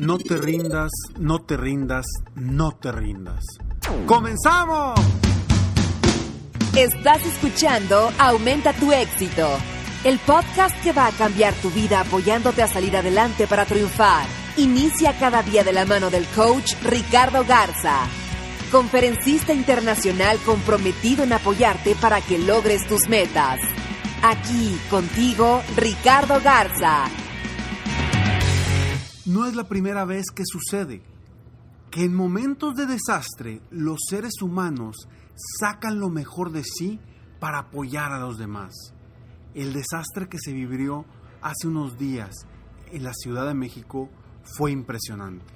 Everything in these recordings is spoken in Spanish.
No te rindas, no te rindas, no te rindas. ¡Comenzamos! Estás escuchando Aumenta tu éxito, el podcast que va a cambiar tu vida apoyándote a salir adelante para triunfar. Inicia cada día de la mano del coach Ricardo Garza, conferencista internacional comprometido en apoyarte para que logres tus metas. Aquí contigo, Ricardo Garza. No es la primera vez que sucede que en momentos de desastre los seres humanos sacan lo mejor de sí para apoyar a los demás. El desastre que se vivió hace unos días en la Ciudad de México fue impresionante.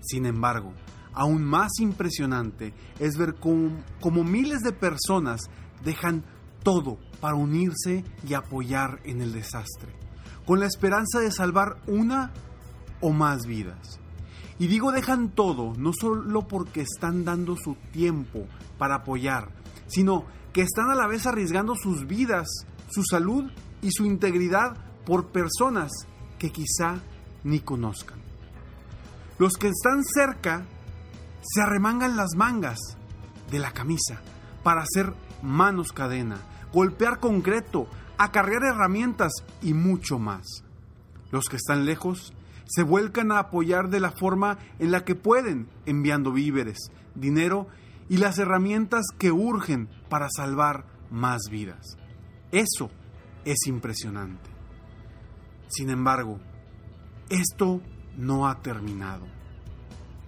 Sin embargo, aún más impresionante es ver cómo, miles de personas dejan todo para unirse y apoyar en el desastre, con la esperanza de salvar una o más vidas. Y digo dejan todo, no solo porque están dando su tiempo para apoyar, sino que están a la vez arriesgando sus vidas, su salud y su integridad por personas que quizá ni conozcan. Los que están cerca se arremangan las mangas de la camisa para hacer manos cadena, golpear concreto, acarrear herramientas y mucho más. Los que están lejos se vuelcan a apoyar de la forma en la que pueden, enviando víveres, dinero y las herramientas que urgen para salvar más vidas. Eso es impresionante. Sin embargo, esto no ha terminado.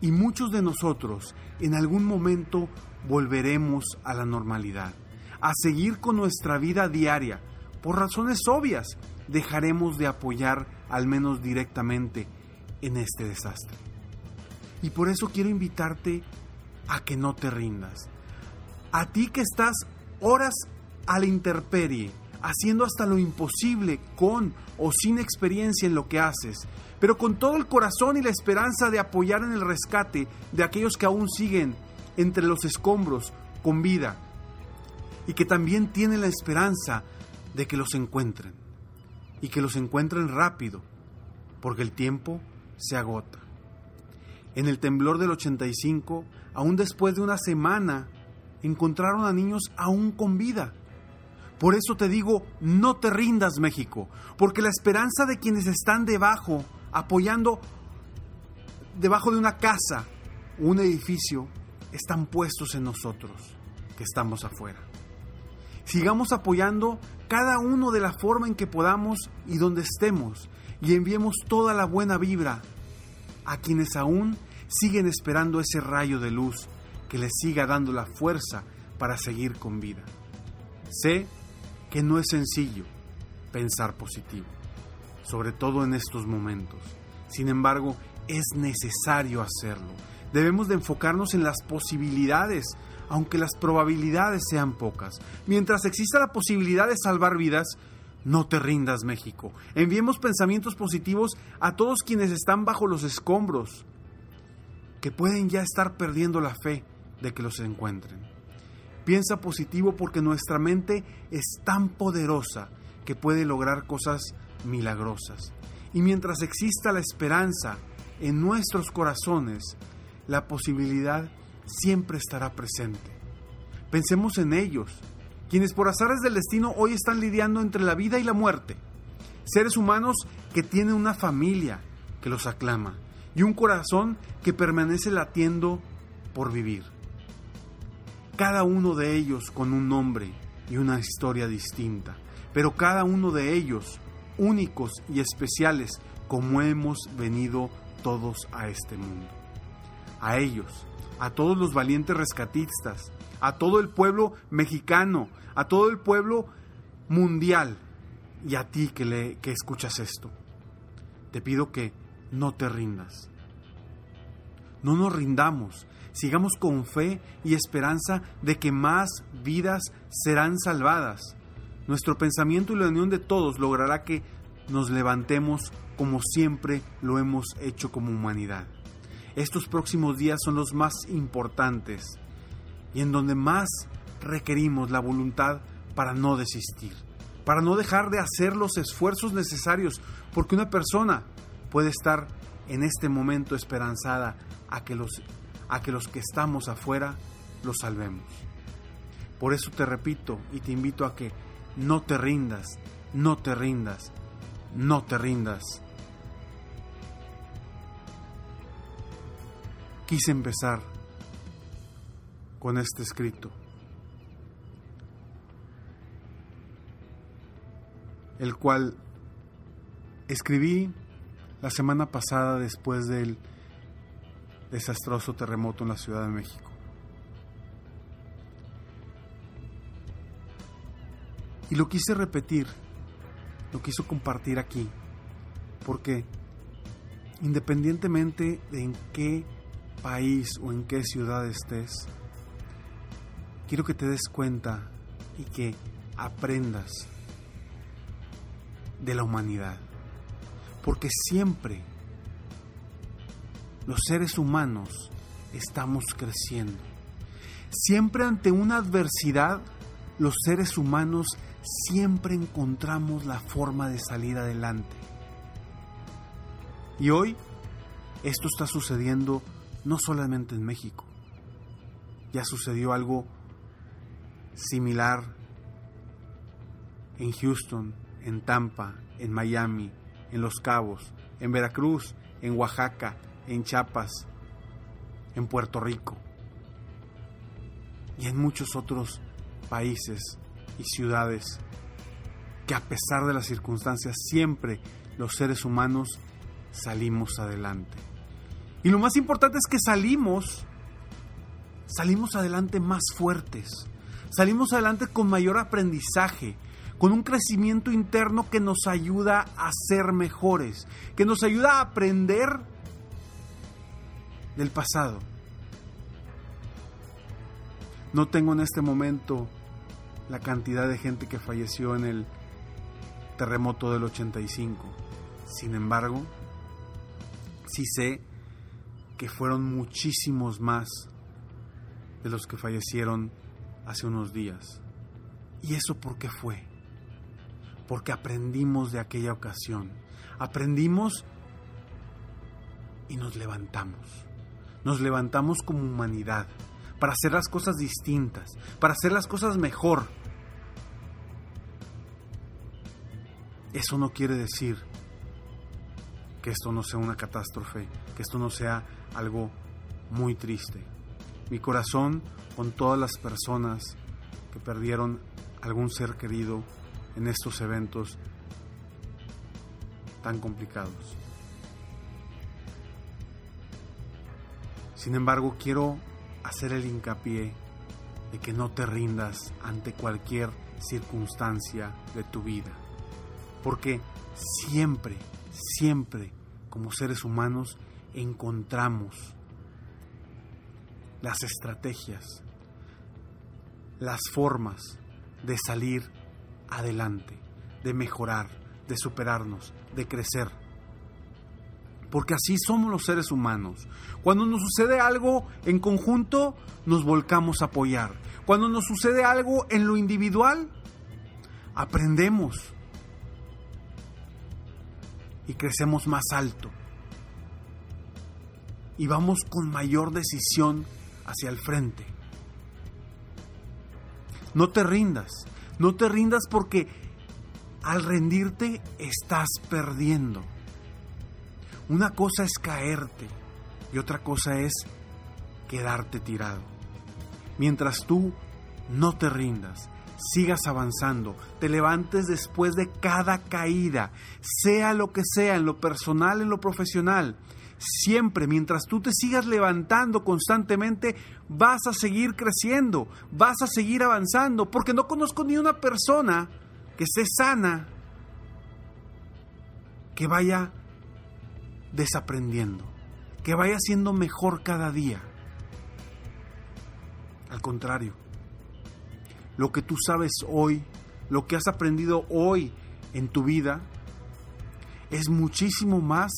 Y muchos de nosotros en algún momento volveremos a la normalidad, a seguir con nuestra vida diaria. Por razones obvias, dejaremos de apoyar al menos directamente en este desastre. Y por eso quiero invitarte a que no te rindas. A ti que estás horas a la intemperie, haciendo hasta lo imposible con o sin experiencia en lo que haces, pero con todo el corazón y la esperanza de apoyar en el rescate de aquellos que aún siguen entre los escombros con vida y que también tienen la esperanza de que los encuentren y que los encuentren rápido, porque el tiempo se agota. En el temblor del 85, aún después de una semana, encontraron a niños aún con vida. Por eso te digo, no te rindas México, porque la esperanza de quienes están debajo, apoyando debajo de una casa un edificio, están puestos en nosotros, que estamos afuera. Sigamos apoyando cada uno de la forma en que podamos y donde estemos, y enviemos toda la buena vibra a quienes aún siguen esperando ese rayo de luz que les siga dando la fuerza para seguir con vida. Sé que no es sencillo pensar positivo, sobre todo en estos momentos. Sin embargo, es necesario hacerlo. Debemos de enfocarnos en las posibilidades, aunque las probabilidades sean pocas. Mientras exista la posibilidad de salvar vidas, no te rindas, México. Enviemos pensamientos positivos a todos quienes están bajo los escombros, que pueden ya estar perdiendo la fe de que los encuentren. Piensa positivo porque nuestra mente es tan poderosa que puede lograr cosas milagrosas. Y mientras exista la esperanza en nuestros corazones, la posibilidad siempre estará presente. Pensemos en ellos, quienes por azares del destino hoy están lidiando entre la vida y la muerte. Seres humanos que tienen una familia que los aclama y un corazón que permanece latiendo por vivir. Cada uno de ellos con un nombre y una historia distinta, pero cada uno de ellos únicos y especiales como hemos venido todos a este mundo. A ellos, a todos los valientes rescatistas, a todo el pueblo mexicano, a todo el pueblo mundial y a ti que, le, que escuchas esto. Te pido que no te rindas. No nos rindamos. Sigamos con fe y esperanza de que más vidas serán salvadas. Nuestro pensamiento y la unión de todos logrará que nos levantemos como siempre lo hemos hecho como humanidad. Estos próximos días son los más importantes y en donde más requerimos la voluntad para no desistir, para no dejar de hacer los esfuerzos necesarios, porque una persona puede estar en este momento esperanzada a que los, a que, los que estamos afuera los salvemos. Por eso te repito y te invito a que no te rindas, no te rindas, no te rindas. Quise empezar con este escrito, el cual escribí la semana pasada después del desastroso terremoto en la Ciudad de México. Y lo quise repetir, lo quiso compartir aquí, porque independientemente de en qué país o en qué ciudad estés, quiero que te des cuenta y que aprendas de la humanidad. Porque siempre los seres humanos estamos creciendo. Siempre ante una adversidad, los seres humanos siempre encontramos la forma de salir adelante. Y hoy esto está sucediendo no solamente en México. Ya sucedió algo similar en Houston, en Tampa, en Miami, en Los Cabos, en Veracruz, en Oaxaca, en Chiapas, en Puerto Rico y en muchos otros países y ciudades que a pesar de las circunstancias siempre los seres humanos salimos adelante. Y lo más importante es que salimos, salimos adelante más fuertes, salimos adelante con mayor aprendizaje, con un crecimiento interno que nos ayuda a ser mejores, que nos ayuda a aprender del pasado. No tengo en este momento la cantidad de gente que falleció en el terremoto del 85. Sin embargo, sí sé que fueron muchísimos más de los que fallecieron hace unos días. ¿Y eso por qué fue? Porque aprendimos de aquella ocasión. Aprendimos y nos levantamos. Nos levantamos como humanidad para hacer las cosas distintas, para hacer las cosas mejor. Eso no quiere decir que esto no sea una catástrofe, que esto no sea algo muy triste. Mi corazón con todas las personas que perdieron algún ser querido en estos eventos tan complicados. Sin embargo, quiero hacer el hincapié de que no te rindas ante cualquier circunstancia de tu vida. Porque siempre, siempre, como seres humanos, encontramos las estrategias, las formas de salir adelante, de mejorar, de superarnos, de crecer. Porque así somos los seres humanos. Cuando nos sucede algo en conjunto, nos volcamos a apoyar. Cuando nos sucede algo en lo individual, aprendemos y crecemos más alto. Y vamos con mayor decisión hacia el frente. No te rindas, no te rindas porque al rendirte estás perdiendo. Una cosa es caerte y otra cosa es quedarte tirado. Mientras tú no te rindas, sigas avanzando, te levantes después de cada caída, sea lo que sea, en lo personal, en lo profesional. Siempre, mientras tú te sigas levantando constantemente, vas a seguir creciendo, vas a seguir avanzando, porque no conozco ni una persona que esté sana, que vaya desaprendiendo, que vaya siendo mejor cada día. Al contrario, lo que tú sabes hoy, lo que has aprendido hoy en tu vida, es muchísimo más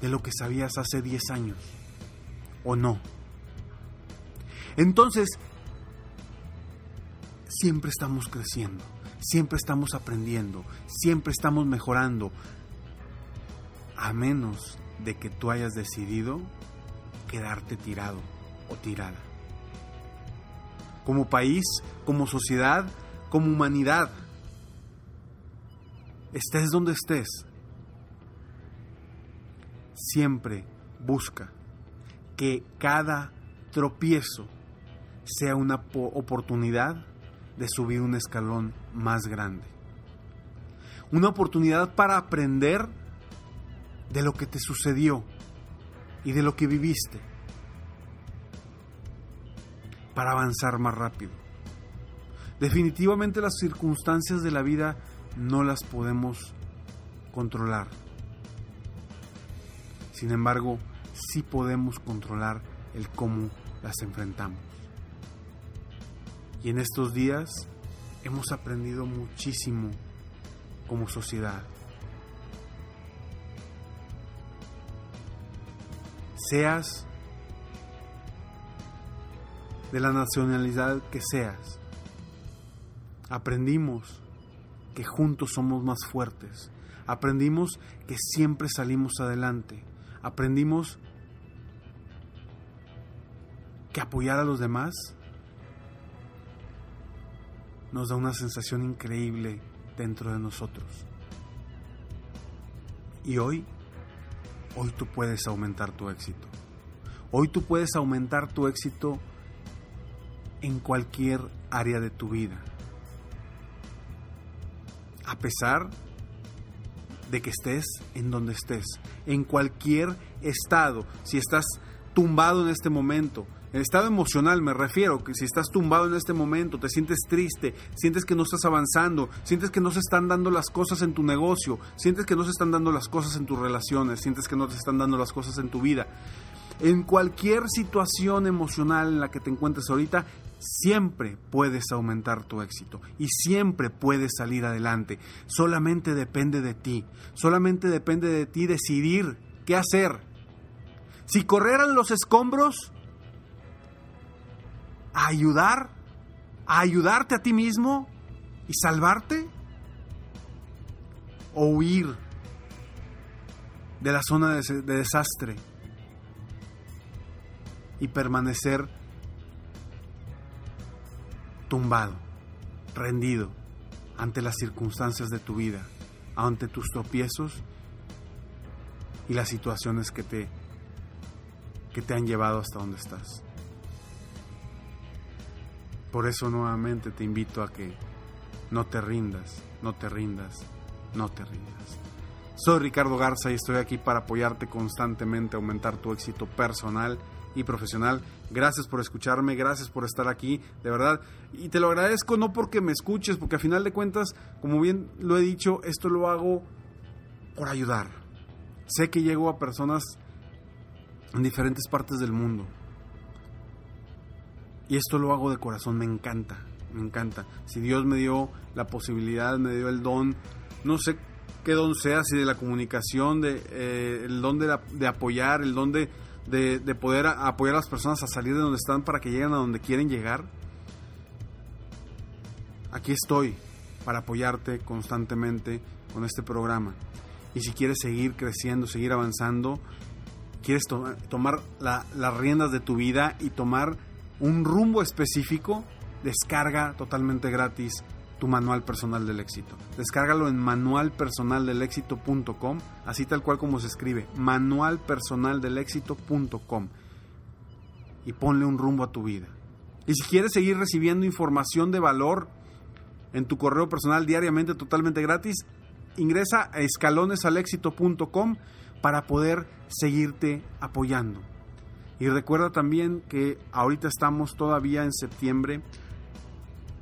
de lo que sabías hace 10 años. ¿O no? Entonces, siempre estamos creciendo, siempre estamos aprendiendo, siempre estamos mejorando, a menos de que tú hayas decidido quedarte tirado o tirada como país, como sociedad, como humanidad. Estés donde estés, siempre busca que cada tropiezo sea una oportunidad de subir un escalón más grande. Una oportunidad para aprender de lo que te sucedió y de lo que viviste para avanzar más rápido. Definitivamente las circunstancias de la vida no las podemos controlar. Sin embargo, sí podemos controlar el cómo las enfrentamos. Y en estos días hemos aprendido muchísimo como sociedad. Seas de la nacionalidad que seas. Aprendimos que juntos somos más fuertes. Aprendimos que siempre salimos adelante. Aprendimos que apoyar a los demás nos da una sensación increíble dentro de nosotros. Y hoy, hoy tú puedes aumentar tu éxito. Hoy tú puedes aumentar tu éxito en cualquier área de tu vida. A pesar de que estés en donde estés, en cualquier estado, si estás tumbado en este momento, el estado emocional me refiero, que si estás tumbado en este momento, te sientes triste, sientes que no estás avanzando, sientes que no se están dando las cosas en tu negocio, sientes que no se están dando las cosas en tus relaciones, sientes que no te están dando las cosas en tu vida. En cualquier situación emocional en la que te encuentres ahorita, siempre puedes aumentar tu éxito y siempre puedes salir adelante. Solamente depende de ti. Solamente depende de ti decidir qué hacer. Si correran los escombros, a ayudar, a ayudarte a ti mismo y salvarte, o huir de la zona de, de desastre y permanecer tumbado, rendido ante las circunstancias de tu vida, ante tus tropiezos y las situaciones que te, que te han llevado hasta donde estás. Por eso nuevamente te invito a que no te rindas, no te rindas, no te rindas. Soy Ricardo Garza y estoy aquí para apoyarte constantemente, aumentar tu éxito personal y profesional. Gracias por escucharme, gracias por estar aquí, de verdad. Y te lo agradezco no porque me escuches, porque a final de cuentas, como bien lo he dicho, esto lo hago por ayudar. Sé que llego a personas en diferentes partes del mundo. Y esto lo hago de corazón, me encanta, me encanta. Si Dios me dio la posibilidad, me dio el don, no sé qué don sea, si de la comunicación, de, eh, el don de, de apoyar, el don de de, poder apoyar a las personas a salir de donde están para que lleguen a donde quieren llegar. Aquí estoy para apoyarte constantemente con este programa. Y si quieres seguir creciendo, seguir avanzando, quieres tomar las riendas de tu vida y tomar un rumbo específico, descarga totalmente gratis tu manual personal del éxito. Descárgalo en manualpersonaldelexito.com, así tal cual como se escribe, manualpersonaldelexito.com y ponle un rumbo a tu vida. Y si quieres seguir recibiendo información de valor en tu correo personal diariamente totalmente gratis, ingresa a escalonesalexito.com para poder seguirte apoyando. Y recuerda también que ahorita estamos todavía en septiembre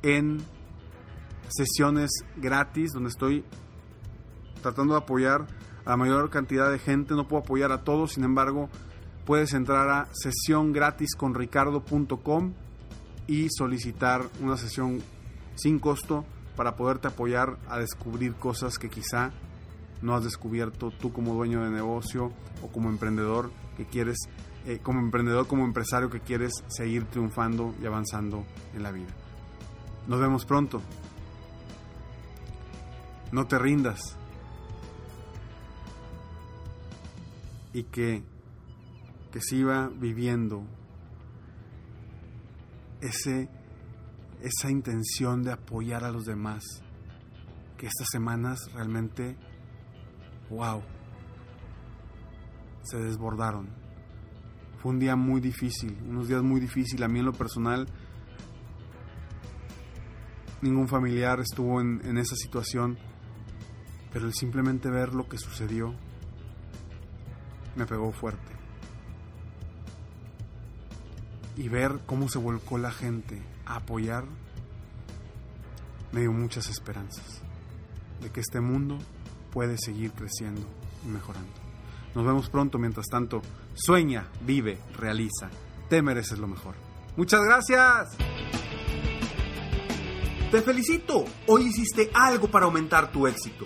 en sesiones gratis donde estoy tratando de apoyar a la mayor cantidad de gente. No puedo apoyar a todos, sin embargo, puedes entrar a sesióngratisconricardo.com y solicitar una sesión sin costo para poderte apoyar a descubrir cosas que quizá no has descubierto tú como dueño de negocio o como emprendedor que quieres, eh, como emprendedor, como empresario que quieres seguir triunfando y avanzando en la vida. Nos vemos pronto. No te rindas. Y que, que siga viviendo ese, esa intención de apoyar a los demás. Que estas semanas realmente, wow, se desbordaron. Fue un día muy difícil, unos días muy difíciles. A mí en lo personal, ningún familiar estuvo en esa situación, pero el simplemente ver lo que sucedió me pegó fuerte. Y ver cómo se volcó la gente a apoyar me dio muchas esperanzas de que este mundo puede seguir creciendo y mejorando. Nos vemos pronto, mientras tanto, sueña, vive, realiza. Te mereces lo mejor. Muchas gracias. Te felicito, hoy hiciste algo para aumentar tu éxito.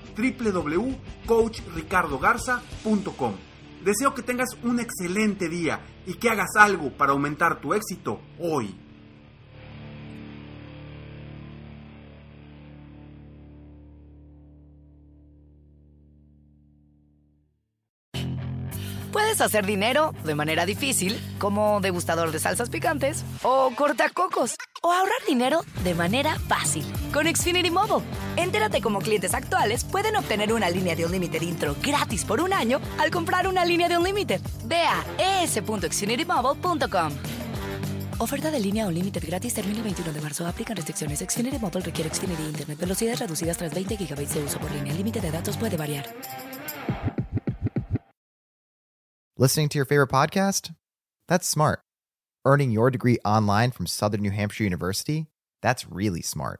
www.coachricardogarza.com. Deseo que tengas un excelente día y que hagas algo para aumentar tu éxito hoy. Puedes hacer dinero de manera difícil, como degustador de salsas picantes, o cortacocos, o ahorrar dinero de manera fácil con Xfinity Mobile. Entérate cómo clientes actuales pueden obtener una línea de Unlimited intro gratis por un año al comprar una línea de Unlimited. Ve a es.xfinitymobile.com. Oferta de línea Unlimited gratis termina el 21 de marzo. Aplican restricciones. Xfinity Mobile requiere Xfinity Internet. Velocidades reducidas tras 20 GB de uso por línea. El límite de datos puede variar. Listening to your favorite podcast? That's smart. Earning your degree online from Southern New Hampshire University? That's really smart.